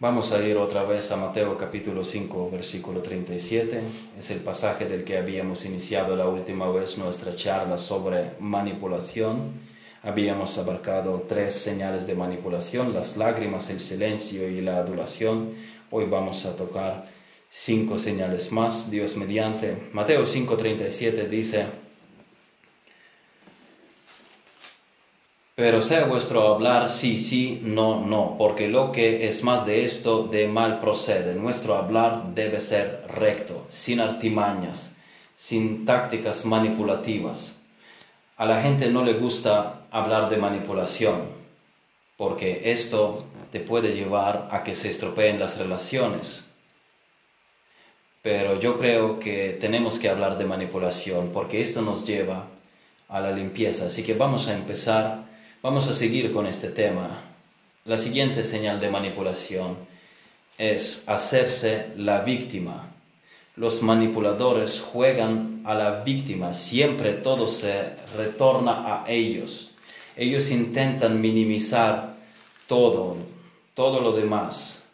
Vamos a ir otra vez a Mateo capítulo 5, versículo 37. Es el pasaje del que habíamos iniciado la última vez nuestra charla sobre manipulación. Habíamos abarcado tres señales de manipulación, las lágrimas, el silencio y la adulación. Hoy vamos a tocar cinco señales más, Dios mediante. Mateo 5:37 dice, Pero sea vuestro hablar sí, sí, no, no, porque lo que es más de esto de mal procede. Nuestro hablar debe ser recto, sin artimañas, sin tácticas manipulativas. A la gente no le gusta hablar de manipulación, porque esto te puede llevar a que se estropeen las relaciones. Pero yo creo que tenemos que hablar de manipulación, porque esto nos lleva a la limpieza. Así que vamos a empezar Vamos a seguir con este tema. La siguiente señal de manipulación es hacerse la víctima. Los manipuladores juegan a la víctima, siempre todo se retorna a ellos. Ellos intentan minimizar todo, todo lo demás.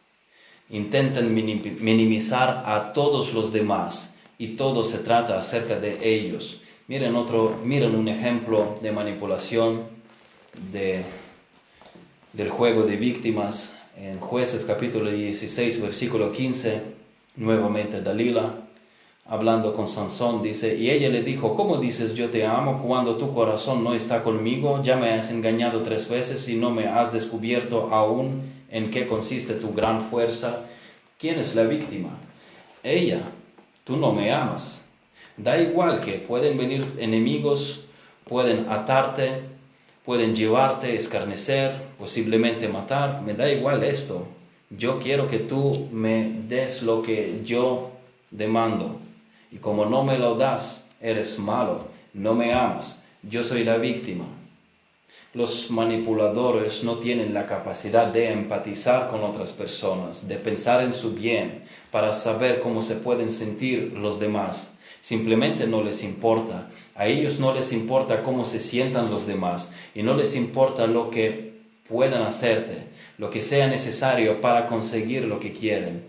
Intentan minimizar a todos los demás y todo se trata acerca de ellos. Miren otro, miren un ejemplo de manipulación de, del juego de víctimas en jueces capítulo 16 versículo 15, nuevamente Dalila, hablando con Sansón, dice, y ella le dijo, ¿cómo dices yo te amo cuando tu corazón no está conmigo? Ya me has engañado tres veces y no me has descubierto aún en qué consiste tu gran fuerza. ¿Quién es la víctima? Ella, tú no me amas. Da igual que pueden venir enemigos, pueden atarte, pueden llevarte, escarnecer, posiblemente matar, me da igual esto. Yo quiero que tú me des lo que yo demando. Y como no me lo das, eres malo, no me amas, yo soy la víctima. Los manipuladores no tienen la capacidad de empatizar con otras personas, de pensar en su bien, para saber cómo se pueden sentir los demás simplemente no les importa. A ellos no les importa cómo se sientan los demás y no les importa lo que puedan hacerte, lo que sea necesario para conseguir lo que quieren.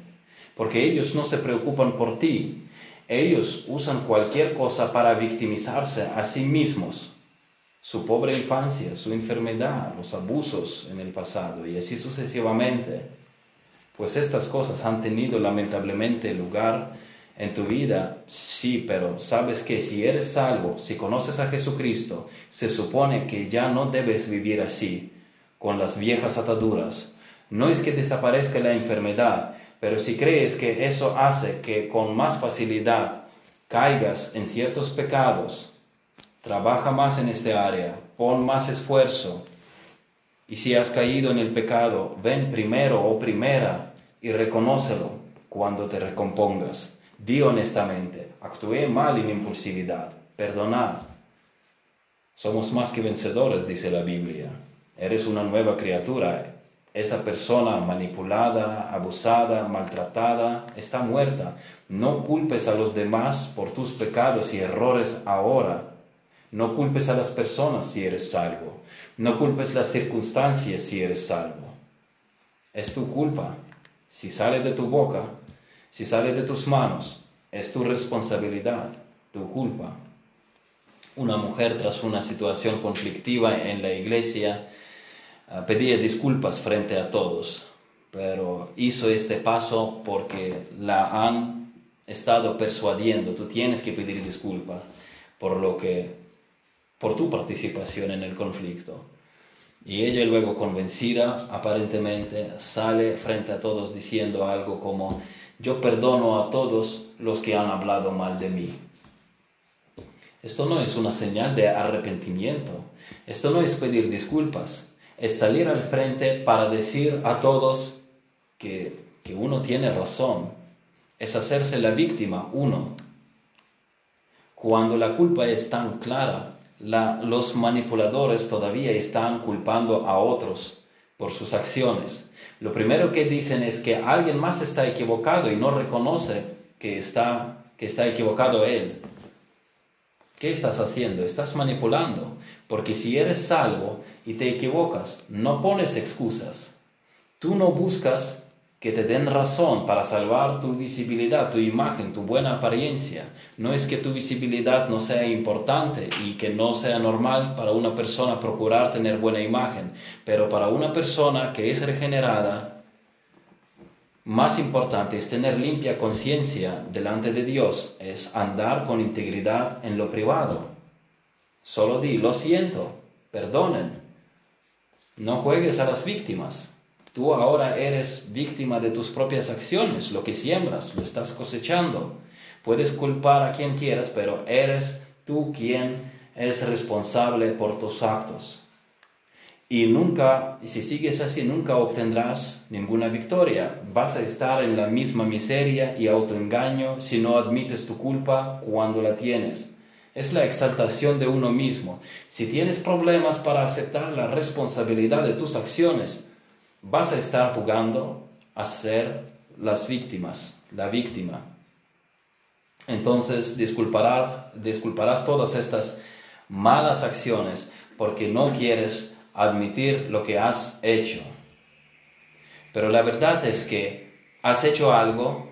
Porque ellos no se preocupan por ti. Ellos usan cualquier cosa para victimizarse a sí mismos. Su pobre infancia, su enfermedad, los abusos en el pasado y así sucesivamente. Pues estas cosas han tenido lamentablemente lugar en tu vida, sí, pero sabes que si eres salvo, si conoces a Jesucristo, se supone que ya no debes vivir así, con las viejas ataduras. No es que desaparezca la enfermedad, pero si crees que eso hace que con más facilidad caigas en ciertos pecados, trabaja más en este área, pon más esfuerzo. Y si has caído en el pecado, ven primero o primera y reconócelo cuando te recompongas. Di honestamente, actué mal en impulsividad, perdonad. Somos más que vencedores, dice la Biblia. Eres una nueva criatura. Esa persona manipulada, abusada, maltratada, está muerta. No culpes a los demás por tus pecados y errores ahora. No culpes a las personas si eres salvo. No culpes las circunstancias si eres salvo. Es tu culpa. Si sale de tu boca, si sale de tus manos, es tu responsabilidad, tu culpa. Una mujer tras una situación conflictiva en la iglesia ah, pedía disculpas frente a todos, pero hizo este paso porque la han estado persuadiendo. Tú tienes que pedir disculpas por lo que, por tu participación en el conflicto. Y ella luego convencida, aparentemente, sale frente a todos diciendo algo como, yo perdono a todos los que han hablado mal de mí. Esto no es una señal de arrepentimiento, esto no es pedir disculpas, es salir al frente para decir a todos que, uno tiene razón, es hacerse la víctima uno. Cuando la culpa es tan clara, los manipuladores todavía están culpando a otros por sus acciones. Lo primero que dicen es que alguien más está equivocado y no reconoce que está, que está equivocado él. ¿Qué estás haciendo? Estás manipulando. Porque si eres salvo y te equivocas, no pones excusas. Tú no buscas que te den razón para salvar tu visibilidad, tu imagen, tu buena apariencia. No es que tu visibilidad no sea importante y que no sea normal para una persona procurar tener buena imagen, pero para una persona que es regenerada, más importante es tener limpia conciencia delante de Dios, es andar con integridad en lo privado. Solo di, lo siento, perdonen. No juegues a las víctimas. Tú ahora eres víctima de tus propias acciones, lo que siembras, lo estás cosechando. Puedes culpar a quien quieras, pero eres tú quien es responsable por tus actos. Y nunca, si sigues así, nunca obtendrás ninguna victoria. Vas a estar en la misma miseria y autoengaño si no admites tu culpa cuando la tienes. Es la exaltación de uno mismo. Si tienes problemas para aceptar la responsabilidad de tus acciones, vas a estar jugando a ser las víctimas, la víctima. Entonces disculparás, disculparás todas estas malas acciones porque no quieres admitir lo que has hecho. Pero la verdad es que has hecho algo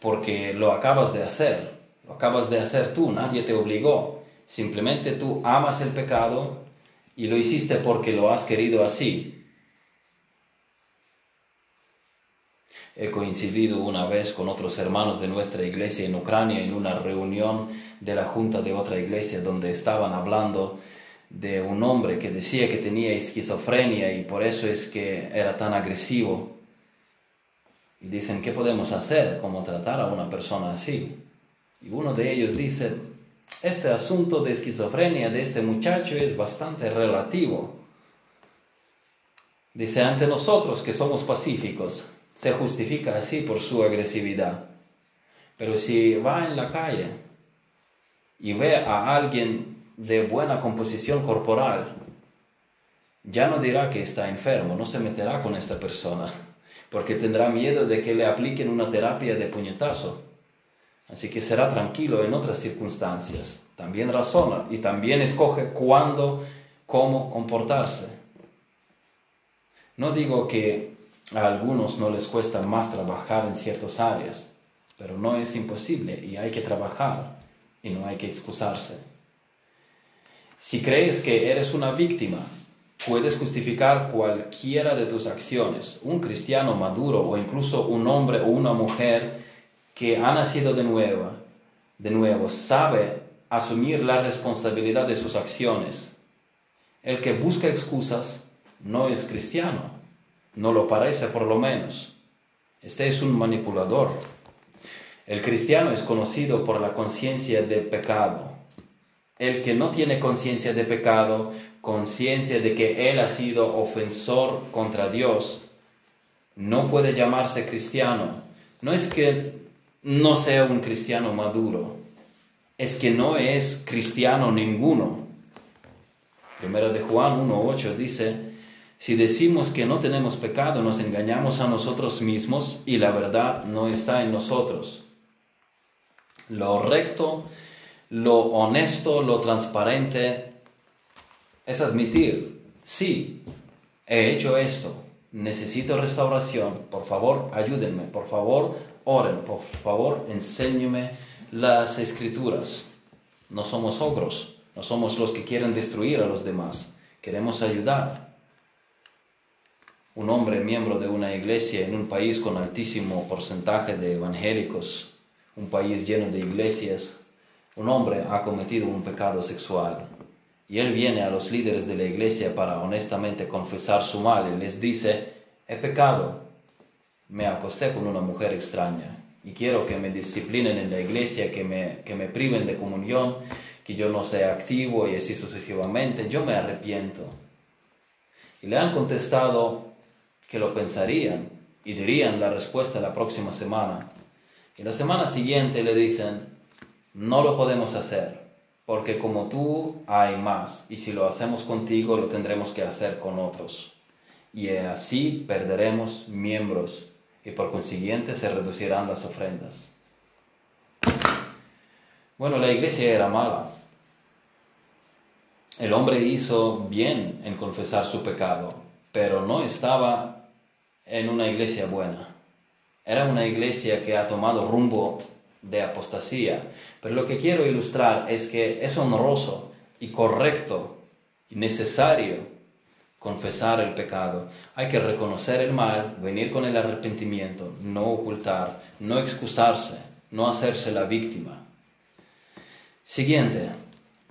porque lo acabas de hacer. Lo acabas de hacer tú, nadie te obligó. Simplemente tú amas el pecado y lo hiciste porque lo has querido así. He coincidido una vez con otros hermanos de nuestra iglesia en Ucrania en una reunión de la junta de otra iglesia donde estaban hablando de un hombre que decía que tenía esquizofrenia y por eso es que era tan agresivo. Y dicen, ¿qué podemos hacer? ¿Cómo tratar a una persona así? Y uno de ellos dice, este asunto de esquizofrenia de este muchacho es bastante relativo. Dice, ante nosotros que somos pacíficos, se justifica así por su agresividad. Pero si va en la calle y ve a alguien de buena composición corporal, ya no dirá que está enfermo, no se meterá con esta persona, porque tendrá miedo de que le apliquen una terapia de puñetazo. Así que será tranquilo en otras circunstancias. También razona y también escoge cuándo, cómo comportarse. No digo que a algunos no les cuesta más trabajar en ciertas áreas, pero no es imposible y hay que trabajar y no hay que excusarse. Si crees que eres una víctima, puedes justificar cualquiera de tus acciones. Un cristiano maduro o incluso un hombre o una mujer que ha nacido de nuevo, de nuevo, sabe asumir la responsabilidad de sus acciones. El que busca excusas no es cristiano no lo parece por lo menos. Este es un manipulador. El cristiano es conocido por la conciencia del pecado. El que no tiene conciencia de pecado, conciencia de que él ha sido ofensor contra Dios, no puede llamarse cristiano. No es que no sea un cristiano maduro, es que no es cristiano ninguno. Primera de Juan 1.8 dice, si decimos que no tenemos pecado, nos engañamos a nosotros mismos y la verdad no está en nosotros. Lo recto, lo honesto, lo transparente es admitir, sí, he hecho esto, necesito restauración, por favor ayúdenme, por favor oren, por favor enséñenme las escrituras. No somos ogros, no somos los que quieren destruir a los demás, queremos ayudar un hombre miembro de una iglesia en un país con altísimo porcentaje de evangélicos, un país lleno de iglesias, un hombre ha cometido un pecado sexual. Y él viene a los líderes de la iglesia para honestamente confesar su mal y les dice, he pecado, me acosté con una mujer extraña y quiero que me disciplinen en la iglesia, que me, que me priven de comunión, que yo no sea activo y así sucesivamente, yo me arrepiento. Y le han contestado, que lo pensarían y dirían la respuesta la próxima semana. Y la semana siguiente le dicen, no lo podemos hacer, porque como tú hay más, y si lo hacemos contigo lo tendremos que hacer con otros. Y así perderemos miembros y por consiguiente se reducirán las ofrendas. Bueno, la iglesia era mala. El hombre hizo bien en confesar su pecado, pero no estaba en una iglesia buena. Era una iglesia que ha tomado rumbo de apostasía. Pero lo que quiero ilustrar es que es honroso y correcto y necesario confesar el pecado. Hay que reconocer el mal, venir con el arrepentimiento, no ocultar, no excusarse, no hacerse la víctima. Siguiente,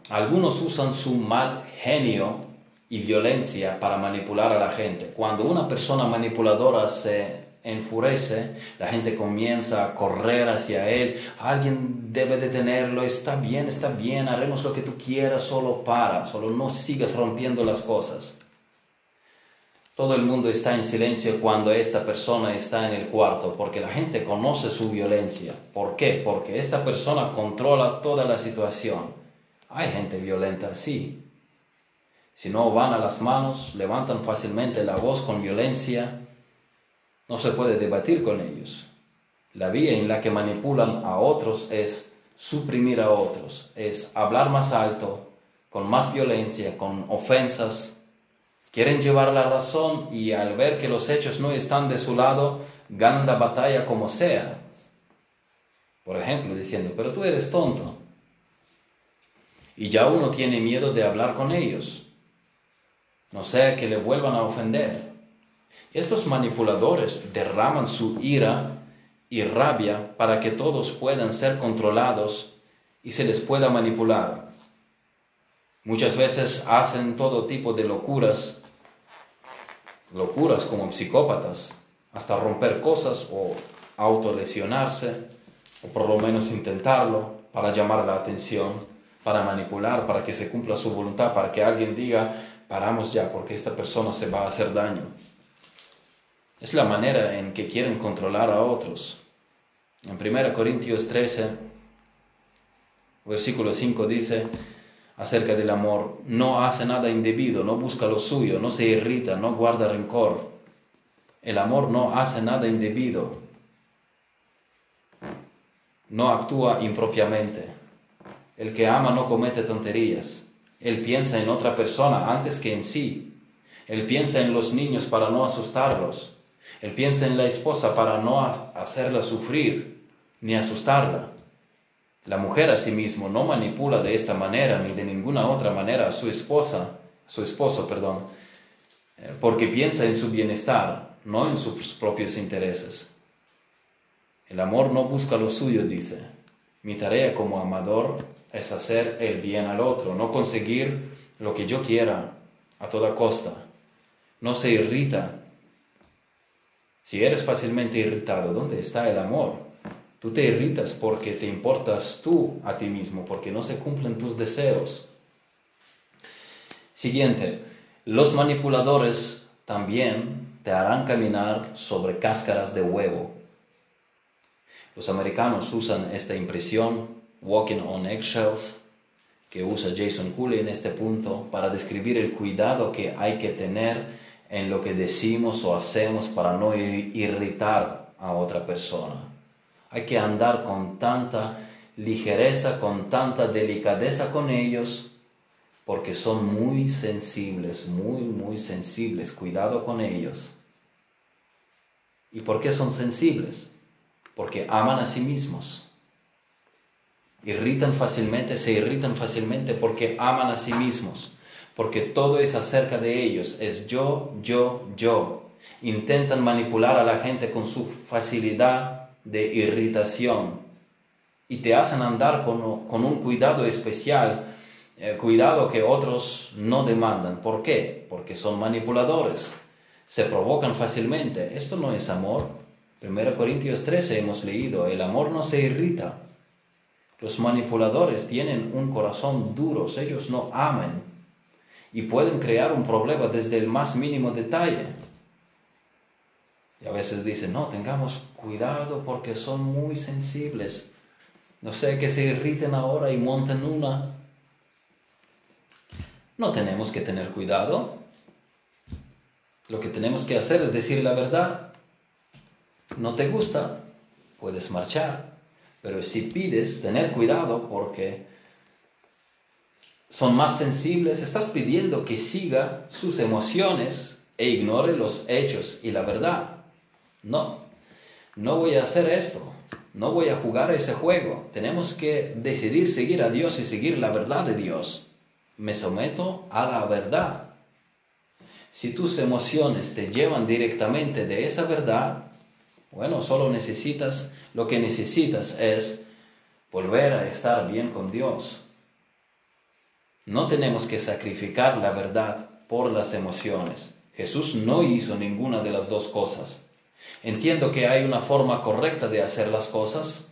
algunos usan su mal genio y violencia para manipular a la gente. Cuando una persona manipuladora se enfurece, la gente comienza a correr hacia él, alguien debe detenerlo, está bien, está bien, haremos lo que tú quieras, solo para, solo no sigas rompiendo las cosas. Todo el mundo está en silencio cuando esta persona está en el cuarto, porque la gente conoce su violencia. ¿Por qué? Porque esta persona controla toda la situación. Hay gente violenta, sí. Si no van a las manos, levantan fácilmente la voz con violencia, no se puede debatir con ellos. La vía en la que manipulan a otros es suprimir a otros, es hablar más alto, con más violencia, con ofensas, Quieren llevar la razón y al ver que los hechos no están de su lado, ganan la batalla como sea. Por ejemplo, diciendo, pero tú eres tonto. Y ya uno tiene miedo de hablar con ellos. No sea que le vuelvan a ofender. Estos manipuladores derraman su ira y rabia para que todos puedan ser controlados y se les pueda manipular. Muchas veces hacen todo tipo de locuras locuras como psicópatas, hasta romper cosas o autolesionarse, o por lo menos intentarlo para llamar la atención, para manipular, para que se cumpla su voluntad, para que alguien diga, paramos ya porque esta persona se va a hacer daño. Es la manera en que quieren controlar a otros. En 1 Corintios 13, versículo 5 dice, acerca del amor. No hace nada indebido, no busca lo suyo, no se irrita, no guarda rencor. El amor no hace nada indebido, no actúa impropiamente. El que ama no comete tonterías. Él piensa en otra persona antes que en sí. Él piensa en los niños para no asustarlos. Él piensa en la esposa para no hacerla sufrir ni asustarla. La mujer asimismo no manipula de esta manera ni de ninguna otra manera a su esposa, su esposo, perdón, eh, porque piensa en su bienestar, no en sus propios intereses. El amor no busca lo suyo, dice. Mi tarea como amador es hacer el bien al otro, no conseguir lo que yo quiera a toda costa. No se irrita. Si eres fácilmente irritado, ¿dónde está el amor? Tú te irritas porque te importas tú a ti mismo, porque no se cumplen tus deseos. Siguiente, los manipuladores también te harán caminar sobre cáscaras de huevo. Los americanos usan esta impresión, walking on eggshells, que usa Jason Cooley en este punto, para describir el cuidado que hay que tener en lo que decimos o hacemos para no irritar a otra persona. Hay que andar con tanta ligereza, con tanta delicadeza con ellos, porque son muy sensibles, muy, muy sensibles. Cuidado con ellos. ¿Y por qué son sensibles? Porque aman a sí mismos. Irritan fácilmente, se irritan fácilmente porque aman a sí mismos. Porque todo es acerca de ellos. Es yo, yo, yo. Intentan manipular a la gente con su facilidad de irritación y te hacen andar con, un cuidado especial, eh, cuidado que otros no demandan. ¿Por qué? Porque son manipuladores, se provocan fácilmente. Esto no es amor. 1 Corintios 13 hemos leído, el amor no se irrita. Los manipuladores tienen un corazón duro, ellos no aman y pueden crear un problema desde el más mínimo detalle. Y a veces dicen, no, tengamos cuidado porque son muy sensibles. No sé que se irriten ahora y monten una. No tenemos que tener cuidado. Lo que tenemos que hacer es decir la verdad. No te gusta, puedes marchar. Pero si pides tener cuidado porque son más sensibles, estás pidiendo que siga sus emociones e ignore los hechos y la verdad. No, no voy a hacer esto. No voy a jugar ese juego. Tenemos que decidir seguir a Dios y seguir la verdad de Dios. Me someto a la verdad. Si tus emociones te llevan directamente de esa verdad, bueno, solo necesitas, lo que necesitas es volver a estar bien con Dios. No tenemos que sacrificar la verdad por las emociones. Jesús no hizo ninguna de las dos cosas. Entiendo que hay una forma correcta de hacer las cosas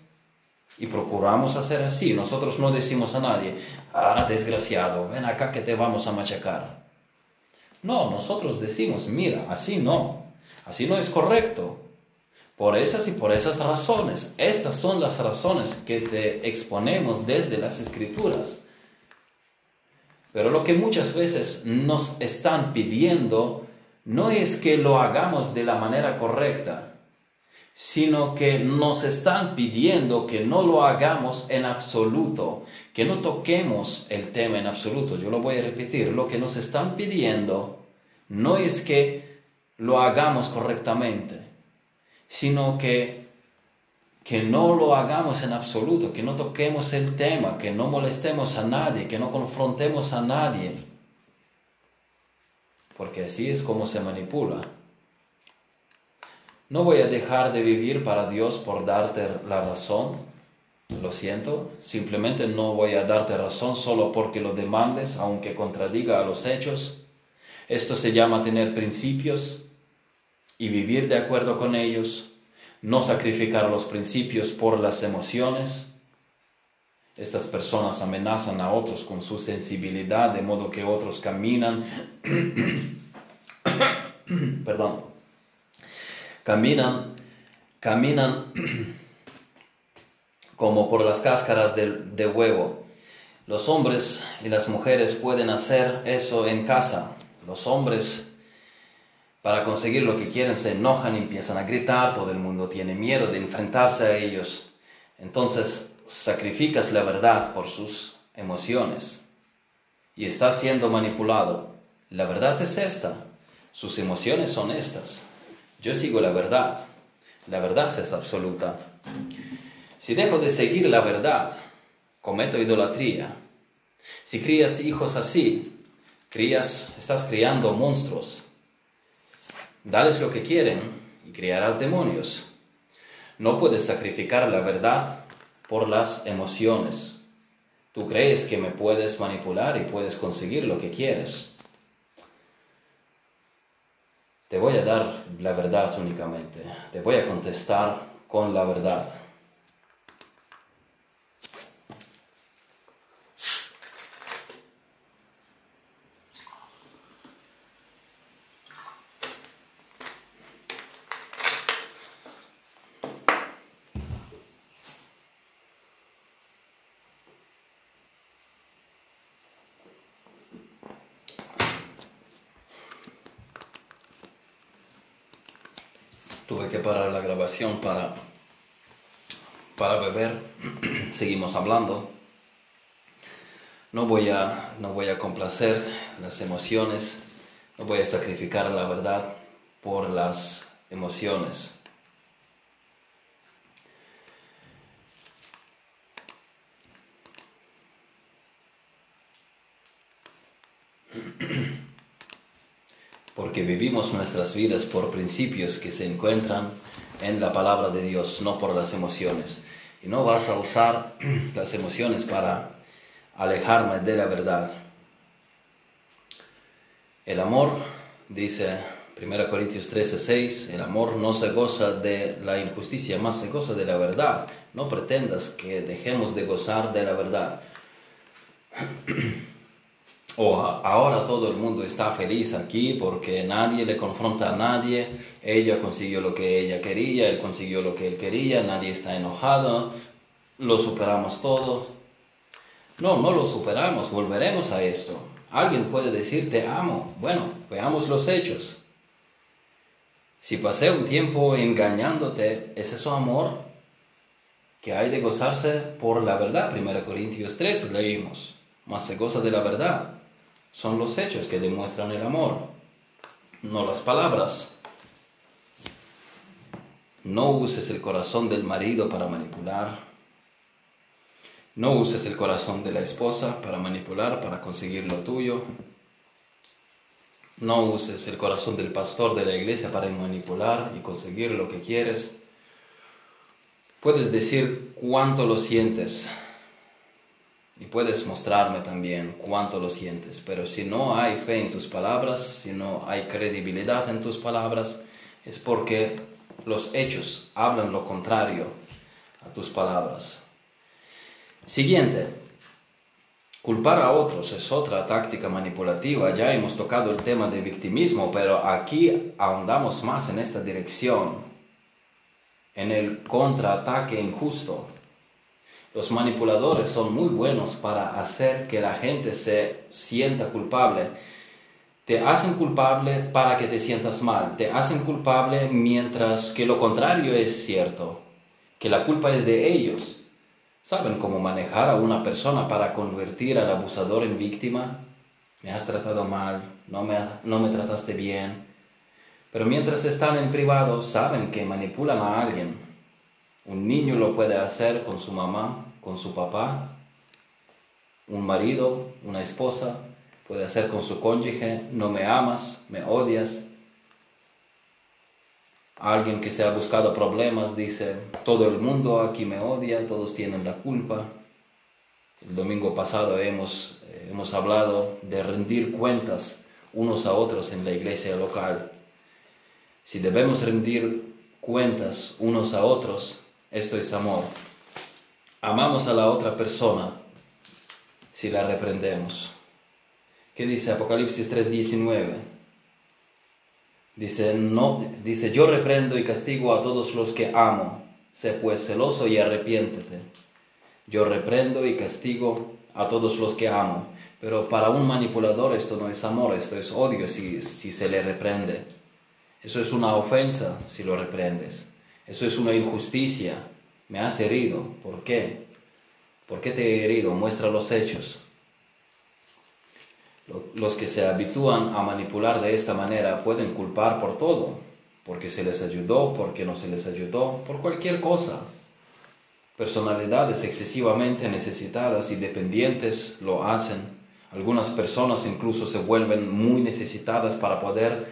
y procuramos hacer así. Nosotros no decimos a nadie, ah, desgraciado, ven acá que te vamos a machacar. No, nosotros decimos, mira, así no, así no es correcto. Por esas y por esas razones. Estas son las razones que te exponemos desde las escrituras. Pero lo que muchas veces nos están pidiendo no es que lo hagamos de la manera correcta, sino que nos están pidiendo que no lo hagamos en absoluto, que no toquemos el tema en absoluto. Yo lo voy a repetir, lo que nos están pidiendo no es que lo hagamos correctamente, sino que que no lo hagamos en absoluto, que no toquemos el tema, que no molestemos a nadie, que no confrontemos a nadie porque así es como se manipula. No voy a dejar de vivir para Dios por darte la razón, lo siento, simplemente no voy a darte razón solo porque lo demandes, aunque contradiga a los hechos. Esto se llama tener principios y vivir de acuerdo con ellos, no sacrificar los principios por las emociones, estas personas amenazan a otros con su sensibilidad, de modo que otros caminan, perdón, caminan, caminan como por las cáscaras de, de huevo. Los hombres y las mujeres pueden hacer eso en casa. Los hombres para conseguir lo que quieren se enojan y empiezan a gritar, todo el mundo tiene miedo de enfrentarse a ellos. Entonces sacrificas la verdad por sus emociones y estás siendo manipulado. La verdad es esta, sus emociones son estas. Yo sigo la verdad, la verdad es absoluta. Si dejo de seguir la verdad, cometo idolatría. Si crías hijos así, crías, estás criando monstruos. Dales lo que quieren y criarás demonios. No puedes sacrificar la verdad por las emociones. Tú crees que me puedes manipular y puedes conseguir lo que quieres. Te voy a dar la verdad únicamente. Te voy a contestar con la verdad. tuve que parar la para, para beber. Seguimos hablando. No voy, a, no voy a complacer las emociones, no voy a sacrificar la verdad por las emociones. porque vivimos nuestras vidas por principios que se encuentran en la palabra de Dios, no por las emociones. Y no vas a usar las emociones para alejarme de la verdad. El amor, dice 1 Corintios 13, 6, el amor no se goza de la injusticia, más se goza de la verdad. No pretendas que dejemos de gozar de la verdad. o ahora todo el mundo está feliz aquí porque nadie le confronta a nadie, ella consiguió lo que ella quería, él consiguió lo que él quería, nadie está enojado, lo superamos todo. No, no lo superamos, volveremos a esto. Alguien puede decir te amo. Bueno, veamos los hechos. Si pasé un tiempo engañándote, ¿es eso amor? Que hay de gozarse por la verdad. 1 Corintios 3 leímos. Más se goza de la verdad. Son los hechos que demuestran el amor, no las palabras. no uses el corazón del marido para manipular. No uses el corazón de la esposa para manipular, para conseguir lo tuyo. No uses el corazón del pastor de la iglesia para manipular y conseguir lo que quieres. Puedes decir cuánto lo sientes y puedes mostrarme también cuánto lo sientes, pero si no hay fe en tus palabras, si no hay credibilidad en tus palabras, es porque los hechos hablan lo contrario a tus palabras. Siguiente, culpar a otros es otra táctica manipulativa. Ya hemos tocado el tema de victimismo, pero aquí ahondamos más en esta dirección en el contraataque injusto. Los manipuladores son muy buenos para hacer que la gente se sienta culpable. Te hacen culpable para que te sientas mal. Te hacen culpable mientras que lo contrario es cierto, que la culpa es de ellos. ¿Saben cómo manejar a una persona para convertir al abusador en víctima? Me has tratado mal, no me, no me trataste bien, pero mientras están en privado, saben que manipulan a alguien. Un niño lo puede hacer con su mamá, con su papá. Un marido, una esposa, puede hacer con su cónyuge, no me amas, me odias. Alguien que se ha buscado problemas dice, todo el mundo aquí me odia, todos tienen la culpa. El domingo pasado hemos, hemos hablado de rendir cuentas unos a otros en la iglesia local. Si debemos rendir cuentas unos a otros, esto es amor. Amamos a la otra persona si la reprendemos. ¿Qué dice Apocalipsis 3:19? Dice, no, dice, yo reprendo y castigo a todos los que amo. Sé pues celoso y arrepiéntete. Yo reprendo y castigo a todos los que amo. Pero para un manipulador esto no es amor, esto es odio si, si se le reprende. Eso es una ofensa si lo reprendes. Eso es una injusticia. Me has herido. ¿Por qué? ¿Por qué te he herido? Muestra los hechos. Los que se habitúan a manipular de esta manera pueden culpar por todo, porque se les ayudó, porque no se les ayudó, por cualquier cosa. Personalidades excesivamente necesitadas y dependientes lo hacen. Algunas personas incluso se vuelven muy necesitadas para poder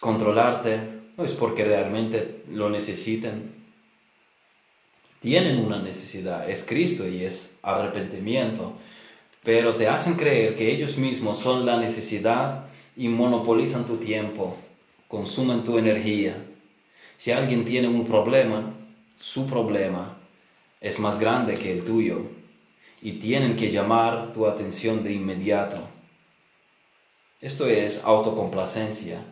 controlarte, no es porque realmente lo necesiten. Tienen una necesidad, es Cristo y es arrepentimiento, pero te hacen creer que ellos mismos son la necesidad y monopolizan tu tiempo, consumen tu energía. Si alguien tiene un problema, su problema es más grande que el tuyo y tienen que llamar tu atención de inmediato. Esto es autocomplacencia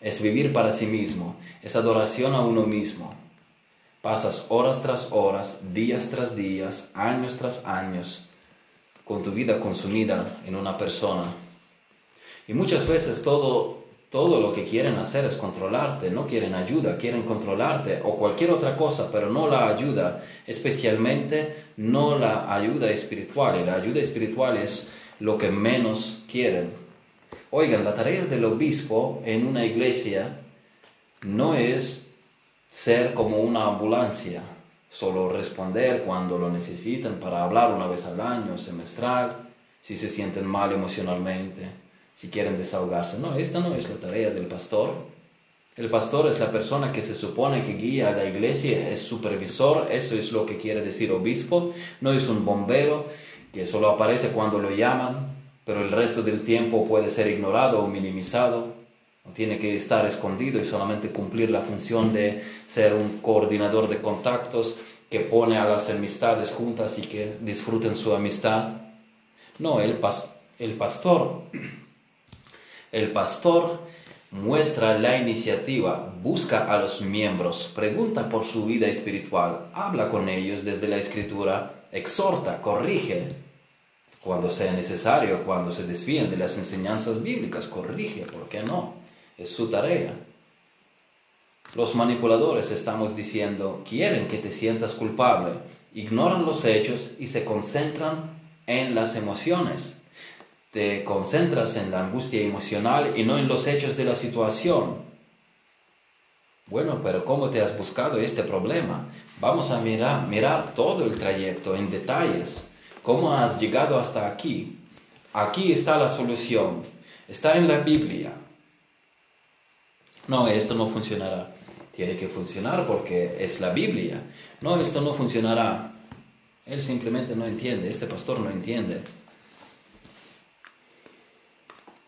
es vivir para sí mismo, es adoración a uno mismo. Pasas horas tras horas, días tras días, años tras años, con tu vida consumida en una persona. Y muchas veces todo, todo lo que quieren hacer es controlarte, no quieren ayuda, quieren controlarte o cualquier otra cosa, pero no la ayuda, especialmente no la ayuda espiritual. Y la ayuda espiritual es lo que menos quieren Oigan, la tarea del obispo en una iglesia no es ser como una ambulancia, solo responder cuando lo necesitan para hablar una vez al año, semestral, si se sienten mal emocionalmente, si quieren desahogarse. No, esta no es la tarea del pastor. El pastor es la persona que se supone que guía a la iglesia, es supervisor, eso es lo que quiere decir obispo, no es un bombero que solo aparece cuando lo llaman, pero el resto del tiempo puede ser ignorado o minimizado. Tiene que estar escondido y solamente cumplir la función de ser un coordinador de contactos que pone a las amistades juntas y que disfruten su amistad. No, el, el pastor, el pastor muestra la iniciativa, busca a los miembros, pregunta por su vida espiritual, habla con ellos desde la escritura, exhorta, corrige, cuando sea necesario, cuando se desvíen de las enseñanzas bíblicas, corrige, ¿por qué no? Es su tarea. Los manipuladores, estamos diciendo, quieren que te sientas culpable, ignoran los hechos y se concentran en las emociones. Te concentras en la angustia emocional y no en los hechos de la situación. Bueno, pero ¿cómo te has buscado este problema? Vamos a mirar, mirar todo el trayecto en detalles. ¿Cómo has llegado hasta aquí? Aquí está la solución. Está en la Biblia. No, esto no funcionará. Tiene que funcionar porque es la Biblia. No, esto no funcionará. Él simplemente no entiende. Este pastor no entiende.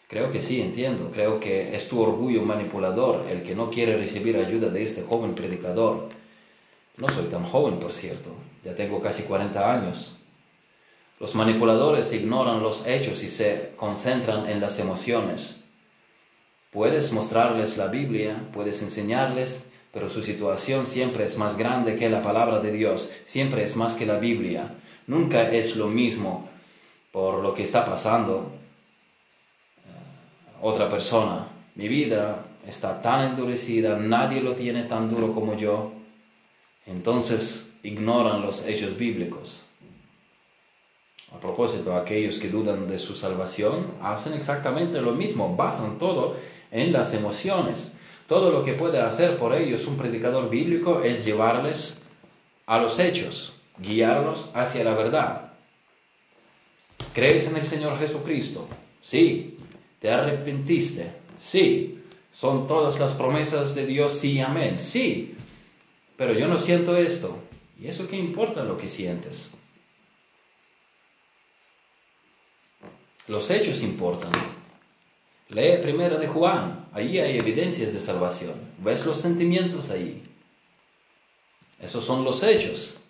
Creo que sí, entiendo. Creo que es tu orgullo manipulador el que no quiere recibir ayuda de este joven predicador. No soy tan joven, por cierto. Ya tengo casi 40 años. Los manipuladores ignoran los hechos y se concentran en las emociones. Puedes mostrarles la Biblia, puedes enseñarles, pero su situación siempre es más grande que la palabra de Dios, siempre es más que la Biblia. Nunca es lo mismo por lo que está pasando otra persona. Mi vida está tan endurecida, nadie lo tiene tan duro como yo. Entonces ignoran los hechos bíblicos. A propósito, aquellos que dudan de su salvación hacen exactamente lo mismo, basan todo en las emociones. Todo lo que puede hacer por ellos un predicador bíblico es llevarles a los hechos, guiarlos hacia la verdad. ¿Crees en el Señor Jesucristo? Sí. ¿Te arrepentiste? Sí. ¿Son todas las promesas de Dios? Sí, amén. Sí. Pero yo no siento esto. ¿Y eso qué importa lo que sientes? Los hechos importan. Lee primero de Juan. Ahí hay evidencias de salvación. ¿Ves los sentimientos ahí? Esos son los hechos.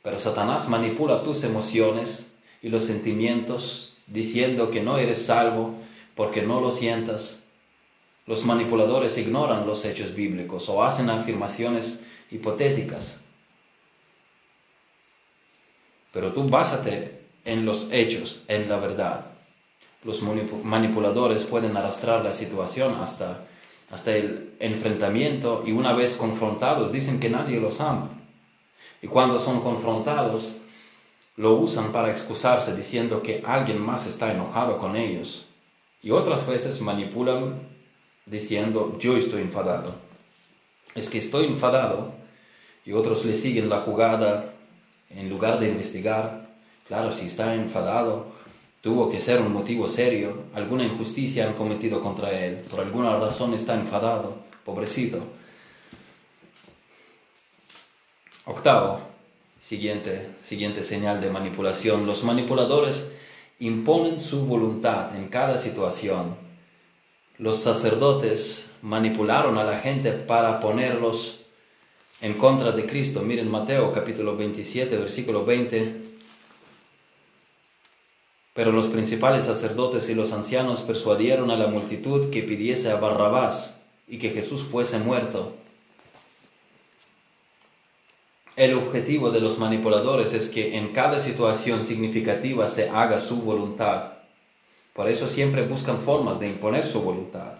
Pero Satanás manipula tus emociones y los sentimientos diciendo que no eres salvo, porque no lo sientas. Los manipuladores ignoran los hechos bíblicos o hacen afirmaciones hipotéticas. Pero tú básate en los hechos, en la verdad. Los manipuladores pueden arrastrar la situación hasta, hasta el enfrentamiento y una vez confrontados dicen que nadie los ama. Y cuando son confrontados, lo usan para excusarse diciendo que alguien más está enojado con ellos y otras veces manipulan diciendo yo estoy enfadado. Es que estoy enfadado y otros le siguen la jugada en lugar de investigar. Claro, si está enfadado, tuvo que ser un motivo serio, alguna injusticia han cometido contra él, por alguna razón está enfadado, pobrecito. Octavo, siguiente, siguiente señal de manipulación. Los manipuladores imponen su voluntad en cada situación. Los sacerdotes manipularon a la gente para ponerlos en contra de Cristo. Miren Mateo capítulo 27, versículo 20. Pero los principales sacerdotes y los ancianos persuadieron a la multitud que pidiese a Barrabás y que Jesús fuese muerto. El objetivo de los manipuladores es que en cada situación significativa se haga su voluntad. Por eso siempre buscan formas de imponer su voluntad.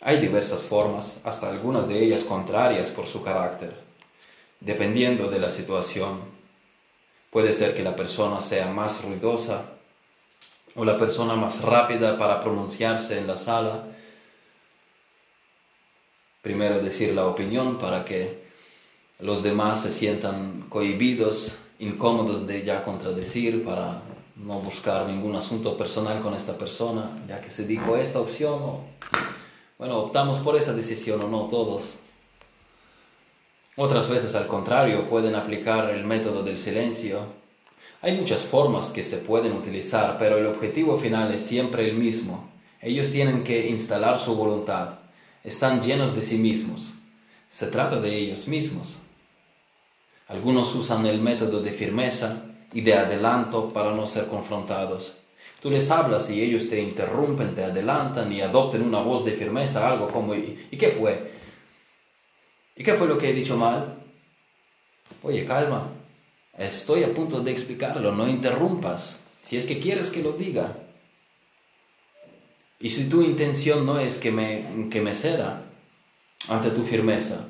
Hay diversas formas, hasta algunas de ellas contrarias por su carácter, dependiendo de la situación. Puede ser que la persona sea más ruidosa o la persona más rápida para pronunciarse en la sala. Primero decir la opinión para que los demás se sientan cohibidos, incómodos de ya contradecir para no buscar ningún asunto personal con esta persona, ya que se dijo esta opción, o, bueno, optamos por esa decisión o no todos. Otras veces, al contrario, pueden aplicar el método del silencio. Hay muchas formas que se pueden utilizar, pero el objetivo final es siempre el mismo. Ellos tienen que instalar su voluntad. Están llenos de sí mismos. Se trata de ellos mismos. Algunos usan el método de firmeza y de adelanto para no ser confrontados. Tú les hablas y ellos te interrumpen, te adelantan y adopten una voz de firmeza, algo como, ¿y, qué fue? ¿Y qué fue lo que he dicho mal? Oye, calma, estoy a punto de explicarlo, no interrumpas, si es que quieres que lo diga. Y si tu intención no es que me, que me ceda ante tu firmeza,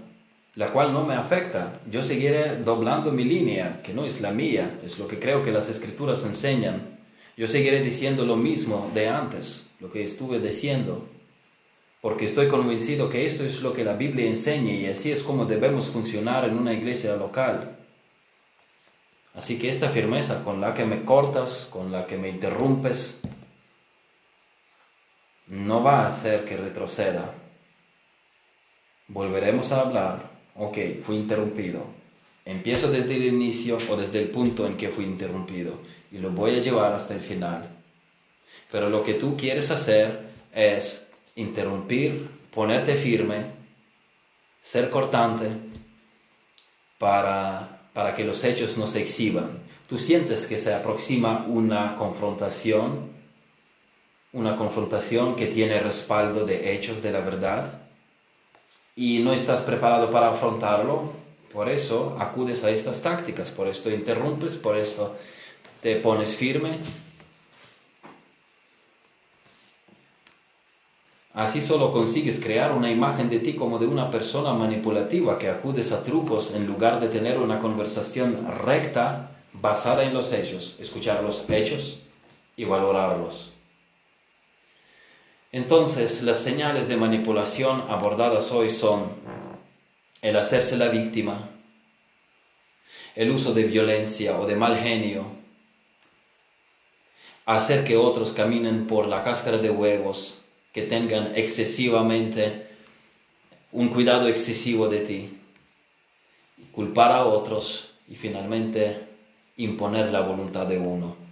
la cual no me afecta. Yo seguiré doblando mi línea, que no es la mía, es lo que creo que las escrituras enseñan. Yo seguiré diciendo lo mismo de antes, lo que estuve diciendo. Porque estoy convencido que esto es lo que la Biblia enseña y así es como debemos funcionar en una iglesia local. Así que esta firmeza con la que me cortas, con la que me interrumpes, no va a hacer que retroceda. Volveremos a hablar. Ok, fui interrumpido. Empiezo desde el inicio o desde el punto en que fui interrumpido y lo voy a llevar hasta el final. Pero lo que tú quieres hacer es interrumpir, ponerte firme, ser cortante para, para que los hechos no se exhiban. Tú sientes que se aproxima una confrontación, una confrontación que tiene respaldo de hechos de la verdad y no estás preparado para afrontarlo, por eso acudes a estas tácticas, por esto interrumpes, por eso te pones firme. Así solo consigues crear una imagen de ti como de una persona manipulativa que acudes a trucos en lugar de tener una conversación recta basada en los hechos, escuchar los hechos y valorarlos. Entonces, las señales de manipulación abordadas hoy son el hacerse la víctima, el uso de violencia o de mal genio, hacer que otros caminen por la cáscara de huevos, que tengan excesivamente un cuidado excesivo de ti, culpar a otros y finalmente imponer la voluntad de uno.